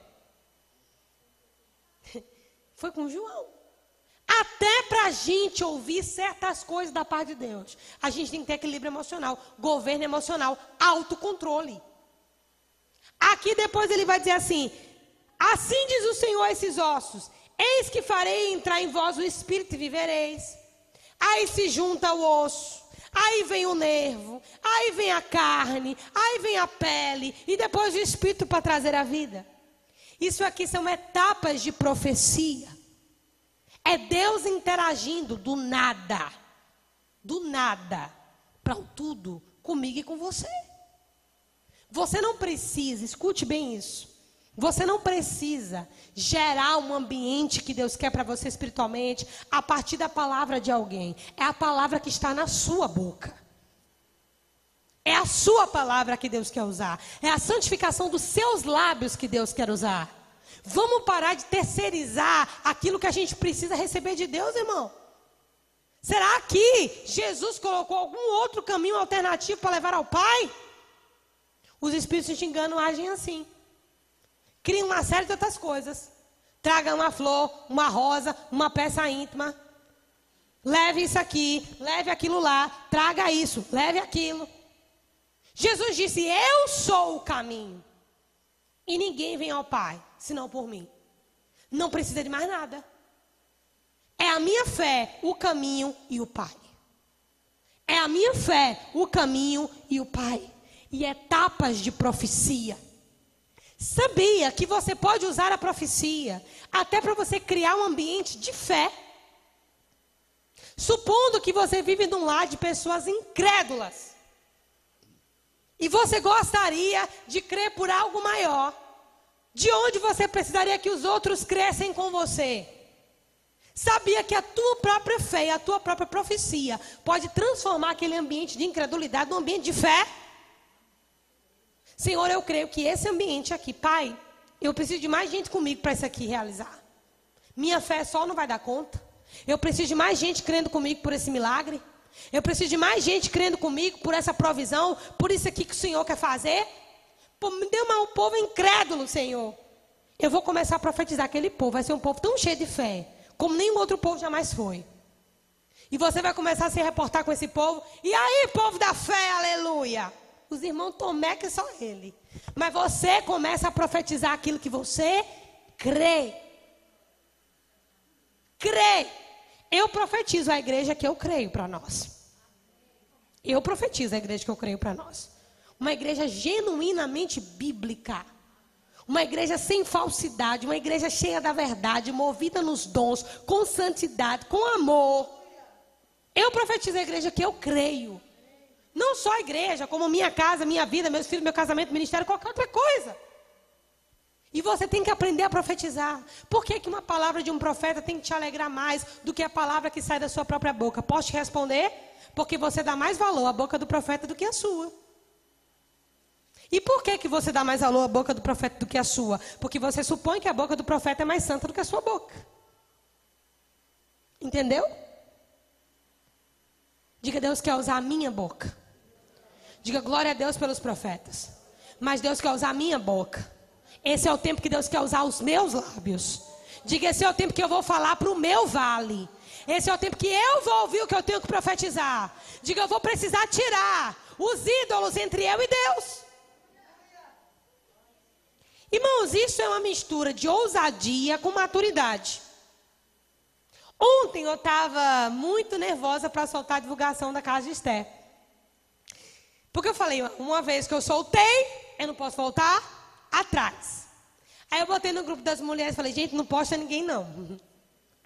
Foi com João. Até para a gente ouvir certas coisas da parte de Deus, a gente tem que ter equilíbrio emocional, governo emocional, autocontrole. Aqui depois ele vai dizer assim: Assim diz o Senhor a esses ossos: Eis que farei entrar em vós o espírito e vivereis. Aí se junta o osso, aí vem o nervo, aí vem a carne, aí vem a pele e depois o espírito para trazer a vida. Isso aqui são etapas de profecia. É Deus interagindo do nada, do nada, para o tudo, comigo e com você. Você não precisa, escute bem isso. Você não precisa gerar um ambiente que Deus quer para você espiritualmente a partir da palavra de alguém. É a palavra que está na sua boca. É a sua palavra que Deus quer usar. É a santificação dos seus lábios que Deus quer usar. Vamos parar de terceirizar aquilo que a gente precisa receber de Deus, irmão. Será que Jesus colocou algum outro caminho alternativo para levar ao Pai? Os espíritos de engano agem assim. Criam uma série de outras coisas. Traga uma flor, uma rosa, uma peça íntima. Leve isso aqui, leve aquilo lá, traga isso, leve aquilo. Jesus disse: Eu sou o caminho. E ninguém vem ao Pai senão por mim. Não precisa de mais nada. É a minha fé, o caminho e o Pai. É a minha fé, o caminho e o Pai. E etapas de profecia. Sabia que você pode usar a profecia até para você criar um ambiente de fé? Supondo que você vive num lar de pessoas incrédulas. E você gostaria de crer por algo maior. De onde você precisaria que os outros crescem com você? Sabia que a tua própria fé a tua própria profecia pode transformar aquele ambiente de incredulidade num ambiente de fé? Senhor, eu creio que esse ambiente aqui, Pai, eu preciso de mais gente comigo para isso aqui realizar. Minha fé só não vai dar conta. Eu preciso de mais gente crendo comigo por esse milagre. Eu preciso de mais gente crendo comigo por essa provisão, por isso aqui que o Senhor quer fazer. Pô, me deu um povo incrédulo, Senhor. Eu vou começar a profetizar aquele povo. Vai ser um povo tão cheio de fé, como nenhum outro povo jamais foi. E você vai começar a se reportar com esse povo. E aí, povo da fé, aleluia. Os irmãos Tomé que só ele. Mas você começa a profetizar aquilo que você crê. Crê. Eu profetizo a igreja que eu creio para nós. Eu profetizo a igreja que eu creio para nós. Uma igreja genuinamente bíblica. Uma igreja sem falsidade, uma igreja cheia da verdade, movida nos dons, com santidade, com amor. Eu profetizo a igreja que eu creio. Não só a igreja, como minha casa, minha vida, meus filhos, meu casamento, ministério, qualquer outra coisa. E você tem que aprender a profetizar. Por que, que uma palavra de um profeta tem que te alegrar mais do que a palavra que sai da sua própria boca? Posso te responder? Porque você dá mais valor à boca do profeta do que à sua. E por que, que você dá mais valor à boca do profeta do que à sua? Porque você supõe que a boca do profeta é mais santa do que a sua boca. Entendeu? Diga, Deus quer usar a minha boca. Diga, glória a Deus pelos profetas. Mas Deus quer usar a minha boca. Esse é o tempo que Deus quer usar os meus lábios. Diga, esse é o tempo que eu vou falar para o meu vale. Esse é o tempo que eu vou ouvir o que eu tenho que profetizar. Diga, eu vou precisar tirar os ídolos entre eu e Deus. Irmãos, isso é uma mistura de ousadia com maturidade. Ontem eu estava muito nervosa para soltar a divulgação da casa de Esté. Porque eu falei, uma vez que eu soltei, eu não posso voltar atrás. Aí eu botei no grupo das mulheres e falei, gente, não posta ninguém não.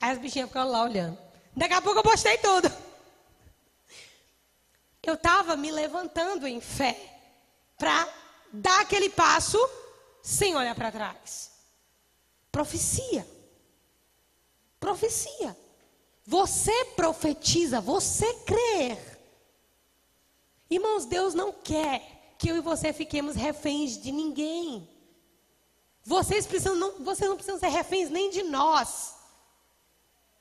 Aí as bichinhas ficaram lá olhando. Daqui a pouco eu postei tudo. Eu estava me levantando em fé para dar aquele passo sem olhar para trás. Profecia. Profecia. Você profetiza, você crê. Irmãos, Deus não quer que eu e você fiquemos reféns de ninguém. Vocês, precisam não, vocês não precisam ser reféns nem de nós.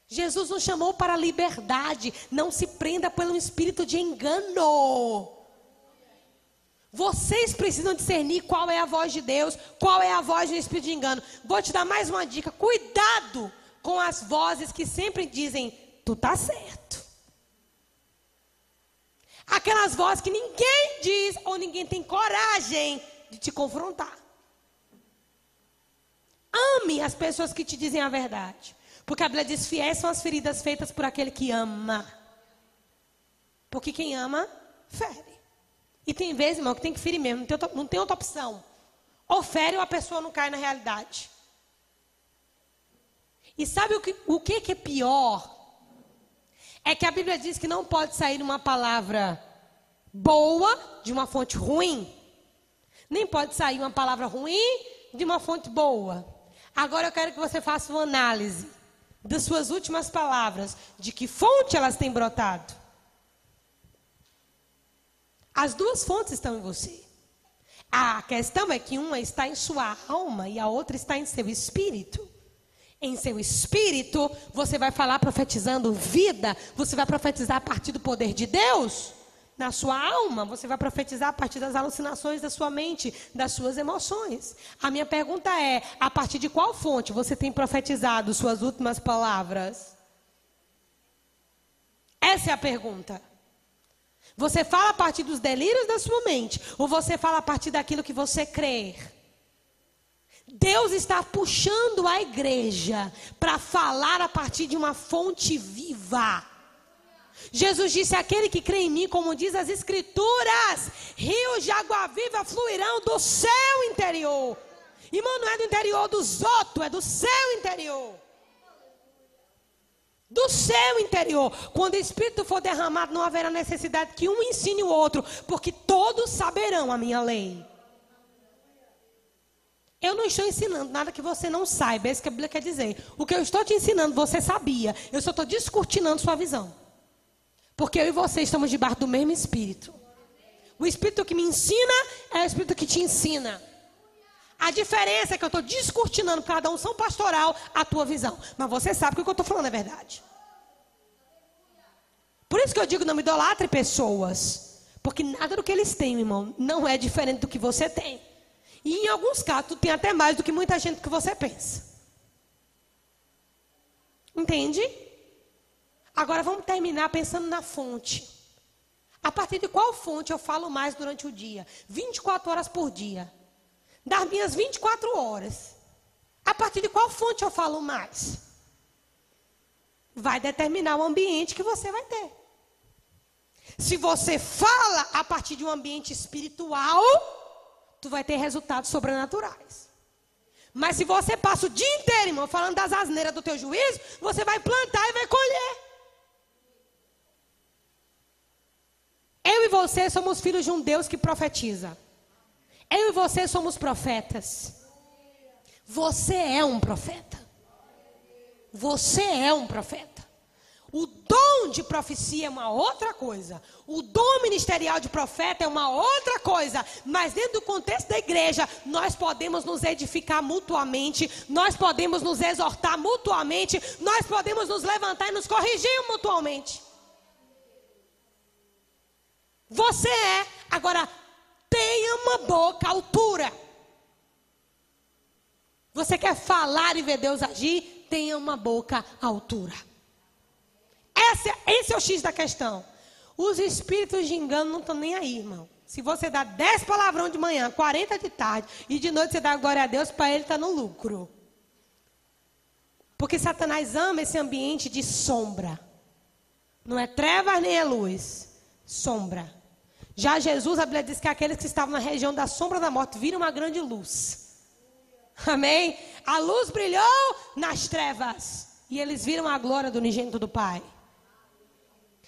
Jesus nos chamou para a liberdade. Não se prenda pelo espírito de engano. Vocês precisam discernir qual é a voz de Deus, qual é a voz do espírito de engano. Vou te dar mais uma dica: cuidado com as vozes que sempre dizem: tu tá certo. Aquelas vozes que ninguém diz ou ninguém tem coragem de te confrontar. Ame as pessoas que te dizem a verdade. Porque a Bíblia diz: fiéis são as feridas feitas por aquele que ama. Porque quem ama, fere. E tem vezes, irmão, que tem que ferir mesmo, não tem outra, não tem outra opção. Ou fere ou a pessoa não cai na realidade. E sabe o que, o que, que é pior? É que a Bíblia diz que não pode sair uma palavra boa de uma fonte ruim. Nem pode sair uma palavra ruim de uma fonte boa. Agora eu quero que você faça uma análise das suas últimas palavras, de que fonte elas têm brotado. As duas fontes estão em você. A questão é que uma está em sua alma e a outra está em seu espírito. Em seu espírito, você vai falar profetizando vida, você vai profetizar a partir do poder de Deus. Na sua alma, você vai profetizar a partir das alucinações da sua mente, das suas emoções. A minha pergunta é: a partir de qual fonte você tem profetizado suas últimas palavras? Essa é a pergunta. Você fala a partir dos delírios da sua mente, ou você fala a partir daquilo que você crê? Deus está puxando a igreja para falar a partir de uma fonte viva. Jesus disse: Aquele que crê em mim, como diz as Escrituras, rios de água viva fluirão do céu interior. Irmão, não é do interior dos outros, é do céu interior do seu interior. Quando o Espírito for derramado, não haverá necessidade que um ensine o outro, porque todos saberão a minha lei. Eu não estou ensinando nada que você não saiba, é isso que a Bíblia quer dizer. O que eu estou te ensinando, você sabia. Eu só estou descortinando sua visão. Porque eu e você estamos debaixo do mesmo Espírito. O Espírito que me ensina é o Espírito que te ensina. A diferença é que eu estou descortinando cada unção pastoral a tua visão. Mas você sabe que o que eu estou falando é verdade. Por isso que eu digo, não me idolatre pessoas. Porque nada do que eles têm, irmão, não é diferente do que você tem. E em alguns casos, tu tem até mais do que muita gente que você pensa. Entende? Agora vamos terminar pensando na fonte. A partir de qual fonte eu falo mais durante o dia? 24 horas por dia das minhas 24 horas, a partir de qual fonte eu falo mais? Vai determinar o ambiente que você vai ter. Se você fala a partir de um ambiente espiritual, tu vai ter resultados sobrenaturais. Mas se você passa o dia inteiro, irmão, falando das asneiras do teu juízo, você vai plantar e vai colher. Eu e você somos filhos de um Deus que profetiza. Eu e você somos profetas. Você é um profeta. Você é um profeta. O dom de profecia é uma outra coisa. O dom ministerial de profeta é uma outra coisa. Mas dentro do contexto da igreja, nós podemos nos edificar mutuamente, nós podemos nos exortar mutuamente, nós podemos nos levantar e nos corrigir mutuamente. Você é. Agora, tenha uma boca altura. Você quer falar e ver Deus agir? Tenha uma boca altura. Esse, esse é o X da questão. Os espíritos de engano não estão nem aí, irmão. Se você dá 10 palavrão de manhã, 40 de tarde e de noite você dá glória a Deus, para ele está no lucro. Porque Satanás ama esse ambiente de sombra. Não é trevas nem é luz. Sombra. Já Jesus, a Bíblia diz que aqueles que estavam na região da sombra da morte viram uma grande luz. Amém? A luz brilhou nas trevas. E eles viram a glória do unigênito do Pai.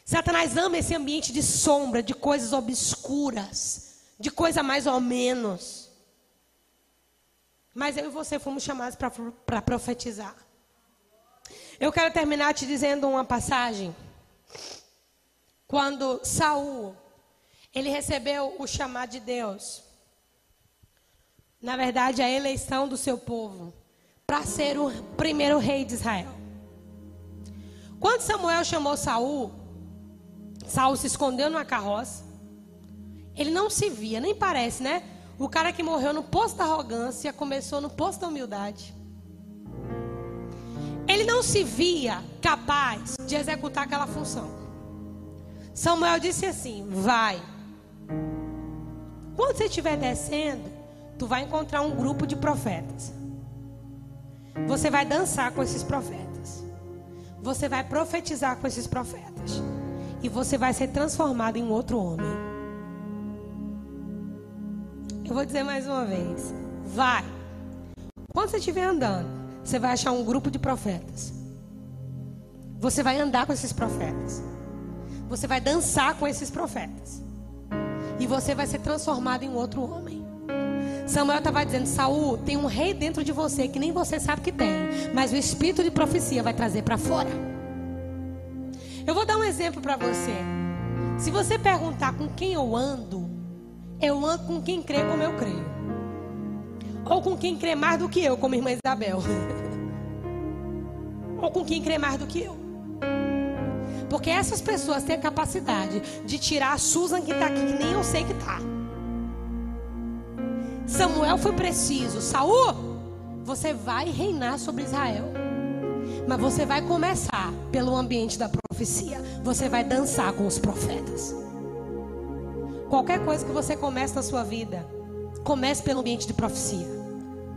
Satanás ama esse ambiente de sombra, de coisas obscuras, de coisa mais ou menos. Mas eu e você fomos chamados para profetizar. Eu quero terminar te dizendo uma passagem. Quando Saul ele recebeu o chamado de Deus. Na verdade, a eleição do seu povo para ser o primeiro rei de Israel. Quando Samuel chamou Saul, Saul se escondeu numa carroça. Ele não se via, nem parece, né? O cara que morreu no posto da arrogância começou no posto da humildade. Ele não se via capaz de executar aquela função. Samuel disse assim: Vai. Quando você estiver descendo, tu vai encontrar um grupo de profetas. Você vai dançar com esses profetas. Você vai profetizar com esses profetas. E você vai ser transformado em outro homem. Eu vou dizer mais uma vez. Vai. Quando você estiver andando, você vai achar um grupo de profetas. Você vai andar com esses profetas. Você vai dançar com esses profetas. E você vai ser transformado em outro homem. Samuel estava dizendo: Saul, tem um rei dentro de você que nem você sabe que tem, mas o espírito de profecia vai trazer para fora. Eu vou dar um exemplo para você. Se você perguntar com quem eu ando, eu ando com quem crê como eu creio, ou com quem crê mais do que eu, como irmã Isabel, ou com quem crê mais do que eu. Porque essas pessoas têm a capacidade de tirar a Susan que está aqui, que nem eu sei que está. Samuel foi preciso. Saul, você vai reinar sobre Israel. Mas você vai começar pelo ambiente da profecia. Você vai dançar com os profetas. Qualquer coisa que você comece na sua vida, comece pelo ambiente de profecia.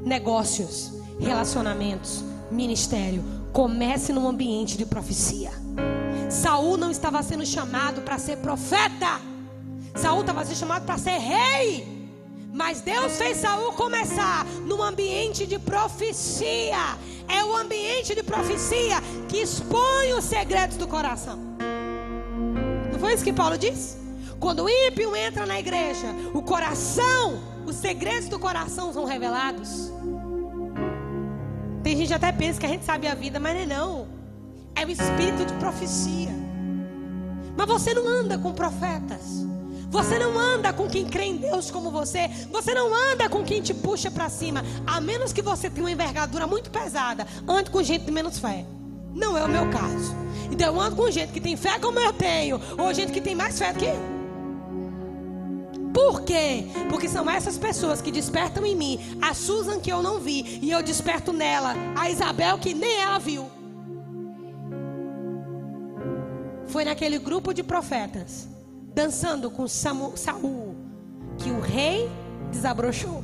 Negócios, relacionamentos, ministério. Comece no ambiente de profecia. Saul não estava sendo chamado para ser profeta. Saul estava sendo chamado para ser rei. Mas Deus fez Saul começar no ambiente de profecia. É o ambiente de profecia que expõe os segredos do coração. Não foi isso que Paulo disse? Quando o ímpio entra na igreja, o coração, os segredos do coração são revelados. Tem gente que até pensa que a gente sabe a vida, mas é não. É o espírito de profecia. Mas você não anda com profetas. Você não anda com quem crê em Deus como você. Você não anda com quem te puxa para cima. A menos que você tenha uma envergadura muito pesada. Ande com gente de menos fé. Não é o meu caso. Então eu ando com gente que tem fé como eu tenho. Ou gente que tem mais fé do que eu. Por quê? Porque são essas pessoas que despertam em mim a Susan que eu não vi. E eu desperto nela a Isabel que nem ela viu. Foi naquele grupo de profetas dançando com Samu, Saul, que o rei desabrochou.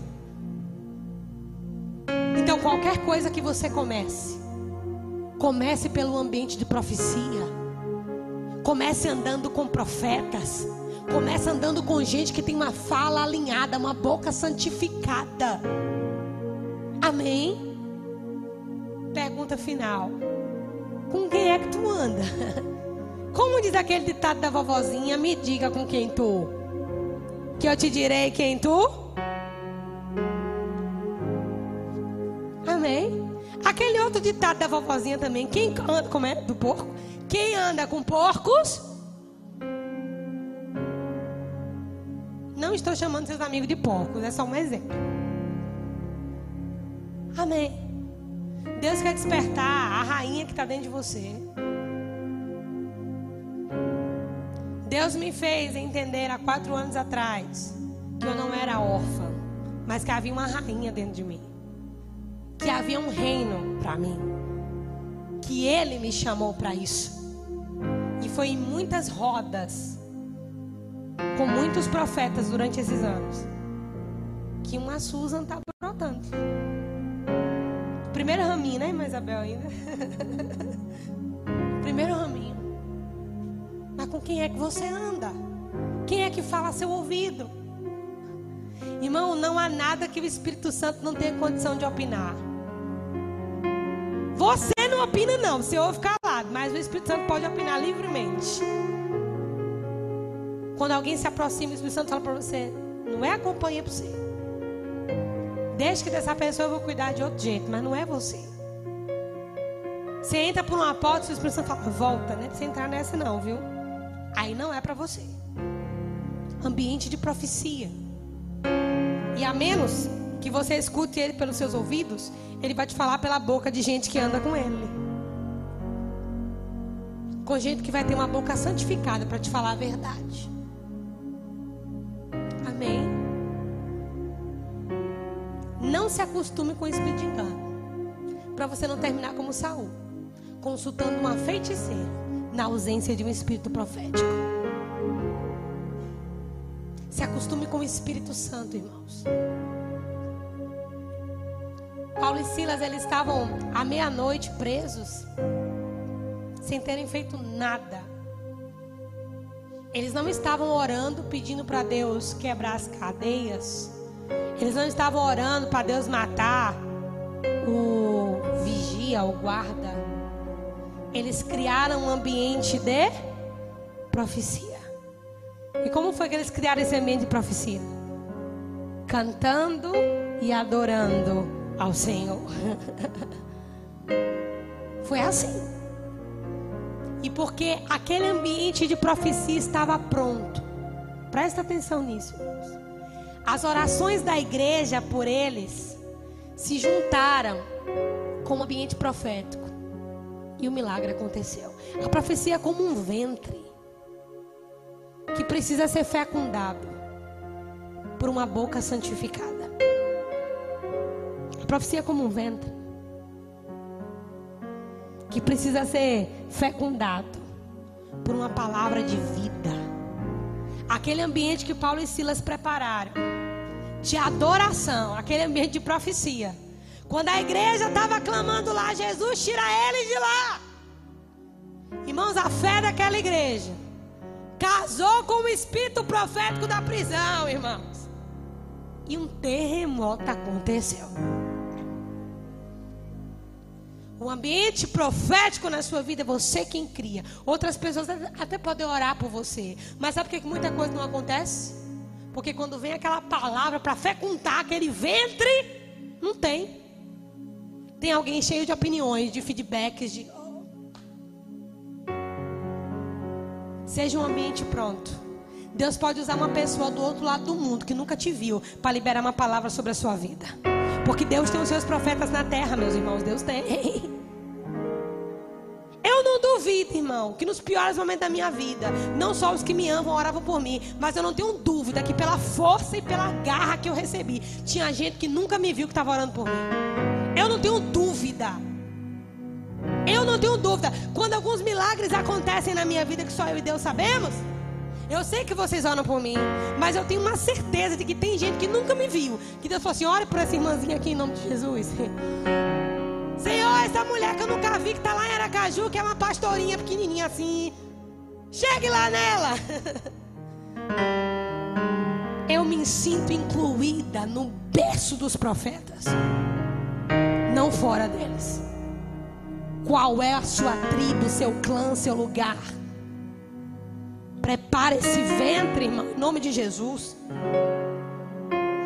Então, qualquer coisa que você comece, comece pelo ambiente de profecia. Comece andando com profetas. Comece andando com gente que tem uma fala alinhada, uma boca santificada. Amém? Pergunta final: Com quem é que tu anda? Como diz aquele ditado da vovozinha, me diga com quem tu. Que eu te direi quem tu. Amém. Aquele outro ditado da vovozinha também. Quem anda, como é? Do porco? Quem anda com porcos. Não estou chamando seus amigos de porcos, é só um exemplo. Amém. Deus quer despertar a rainha que está dentro de você. Deus me fez entender há quatro anos atrás que eu não era órfã, mas que havia uma rainha dentro de mim, que havia um reino para mim, que Ele me chamou para isso. E foi em muitas rodas, com muitos profetas durante esses anos, que uma Susan está brotando. Primeiro raminho, né, Isabel ainda? Primeiro. Mas com quem é que você anda? Quem é que fala seu ouvido? Irmão, não há nada que o Espírito Santo não tenha condição de opinar. Você não opina, não, você ouve calado, mas o Espírito Santo pode opinar livremente. Quando alguém se aproxima, o Espírito Santo fala para você: não é a companhia para você. Deixa que dessa pessoa eu vou cuidar de outro jeito, mas não é você. Você entra por uma porta, o Espírito Santo fala: volta, não é você entrar nessa, não, viu? Aí não é para você. Ambiente de profecia. E a menos que você escute ele pelos seus ouvidos, ele vai te falar pela boca de gente que anda com ele. Com gente que vai ter uma boca santificada para te falar a verdade. Amém. Não se acostume com o espírito de engano. Para você não terminar como Saul. consultando uma feiticeira na ausência de um espírito profético. Se acostume com o Espírito Santo, irmãos. Paulo e Silas, eles estavam à meia-noite presos, sem terem feito nada. Eles não estavam orando, pedindo para Deus quebrar as cadeias. Eles não estavam orando para Deus matar o vigia, o guarda. Eles criaram um ambiente de profecia. E como foi que eles criaram esse ambiente de profecia? Cantando e adorando ao Senhor. foi assim. E porque aquele ambiente de profecia estava pronto. Presta atenção nisso. As orações da igreja por eles se juntaram com o ambiente profético. E o milagre aconteceu. A profecia é como um ventre que precisa ser fecundado por uma boca santificada. A profecia é como um ventre que precisa ser fecundado por uma palavra de vida. Aquele ambiente que Paulo e Silas prepararam de adoração, aquele ambiente de profecia. Quando a igreja estava clamando lá, Jesus, tira ele de lá. Irmãos, a fé daquela igreja casou com o espírito profético da prisão, irmãos. E um terremoto aconteceu. O ambiente profético na sua vida é você quem cria. Outras pessoas até podem orar por você. Mas sabe por que muita coisa não acontece? Porque quando vem aquela palavra para fecundar aquele ventre, não tem. Tem alguém cheio de opiniões, de feedbacks, de. Seja um ambiente pronto. Deus pode usar uma pessoa do outro lado do mundo que nunca te viu para liberar uma palavra sobre a sua vida. Porque Deus tem os seus profetas na terra, meus irmãos. Deus tem. Eu não duvido, irmão, que nos piores momentos da minha vida, não só os que me amam oravam por mim, mas eu não tenho dúvida que pela força e pela garra que eu recebi, tinha gente que nunca me viu que estava orando por mim. Eu não tenho dúvida. Eu não tenho dúvida. Quando alguns milagres acontecem na minha vida que só eu e Deus sabemos, eu sei que vocês oram por mim, mas eu tenho uma certeza de que tem gente que nunca me viu. Que Deus falou assim: ore por essa irmãzinha aqui em nome de Jesus. Senhor, essa mulher que eu nunca vi, que está lá em Aracaju, que é uma pastorinha pequenininha assim. Chegue lá nela. Eu me sinto incluída no berço dos profetas, não fora deles. Qual é a sua tribo, seu clã, seu lugar? Prepare esse ventre, irmão, em nome de Jesus.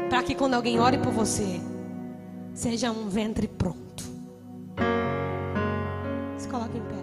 Para que quando alguém ore por você, seja um ventre pronto. Se coloque em pé.